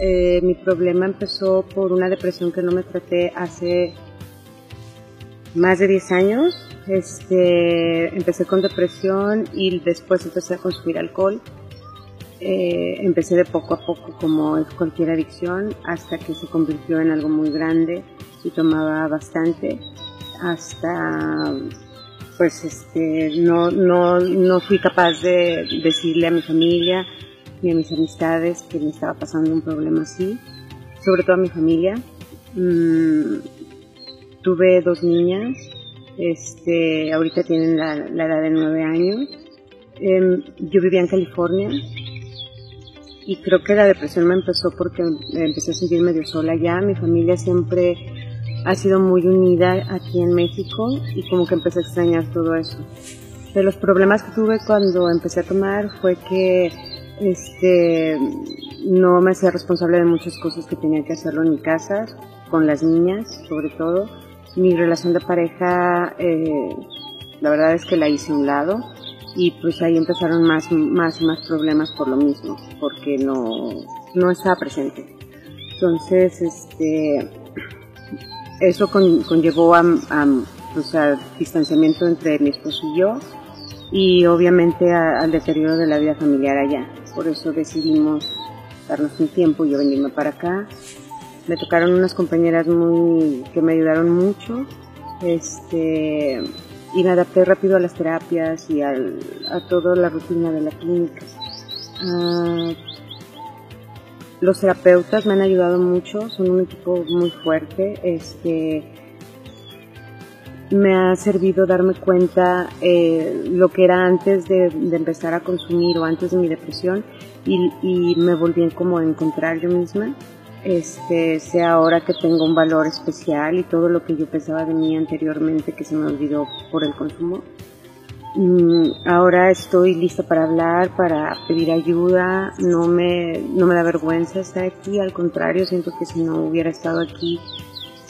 Eh, mi problema empezó por una depresión que no me traté hace más de 10 años. Este, empecé con depresión y después empecé a consumir alcohol. Eh, empecé de poco a poco como es cualquier adicción hasta que se convirtió en algo muy grande y tomaba bastante hasta pues este no, no, no fui capaz de decirle a mi familia ni a mis amistades que me estaba pasando un problema así, sobre todo a mi familia. Mm, tuve dos niñas, este, ahorita tienen la, edad de nueve años. Em, yo vivía en California y creo que la depresión me empezó porque empecé a sentir medio sola ya. Mi familia siempre ha sido muy unida aquí en México y como que empecé a extrañar todo eso. De los problemas que tuve cuando empecé a tomar fue que este no me hacía responsable de muchas cosas que tenía que hacerlo en mi casa, con las niñas sobre todo. Mi relación de pareja, eh, la verdad es que la hice a un lado y pues ahí empezaron más, más más problemas por lo mismo, porque no, no estaba presente. Entonces, este, eso conllevó a, pues, a, distanciamiento entre mi esposo y yo y obviamente al deterioro de la vida familiar allá. Por eso decidimos darnos un tiempo y yo venirme para acá. Me tocaron unas compañeras muy que me ayudaron mucho. Este, y me adapté rápido a las terapias y al, a toda la rutina de la clínica. Ah, los terapeutas me han ayudado mucho, son un equipo muy fuerte. Este, me ha servido darme cuenta eh, lo que era antes de, empezar a consumir o antes de mi depresión y, y, me volví como a encontrar yo misma. Este, sé ahora que tengo un valor especial y todo lo que yo pensaba de mí anteriormente que se me olvidó por el consumo Mm, ahora estoy lista para hablar, para pedir ayuda, no me, no me da vergüenza estar aquí, al contrario, siento que si no hubiera estado aquí,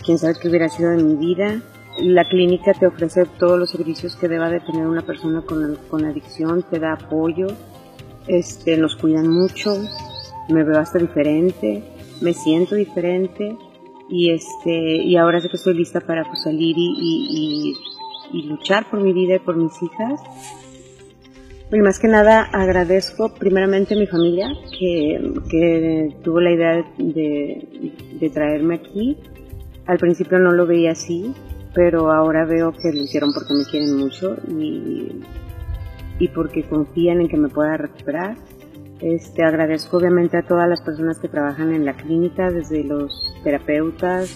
quién sabe qué hubiera sido de mi vida. La clínica te ofrece todos los servicios que deba de tener una persona con, con adicción, te da apoyo, este, nos cuidan mucho, me veo hasta diferente, me siento diferente y este, y ahora sé que estoy lista para pues, salir y, y luchar por mi vida y por mis hijas. Y más que nada agradezco primeramente a mi familia que, tuvo la idea de, traerme aquí. Al principio no lo veía así, pero ahora veo que lo hicieron porque me quieren mucho y, y porque confían en que me pueda recuperar. Este, agradezco obviamente a todas las personas que trabajan en la clínica, desde los terapeutas,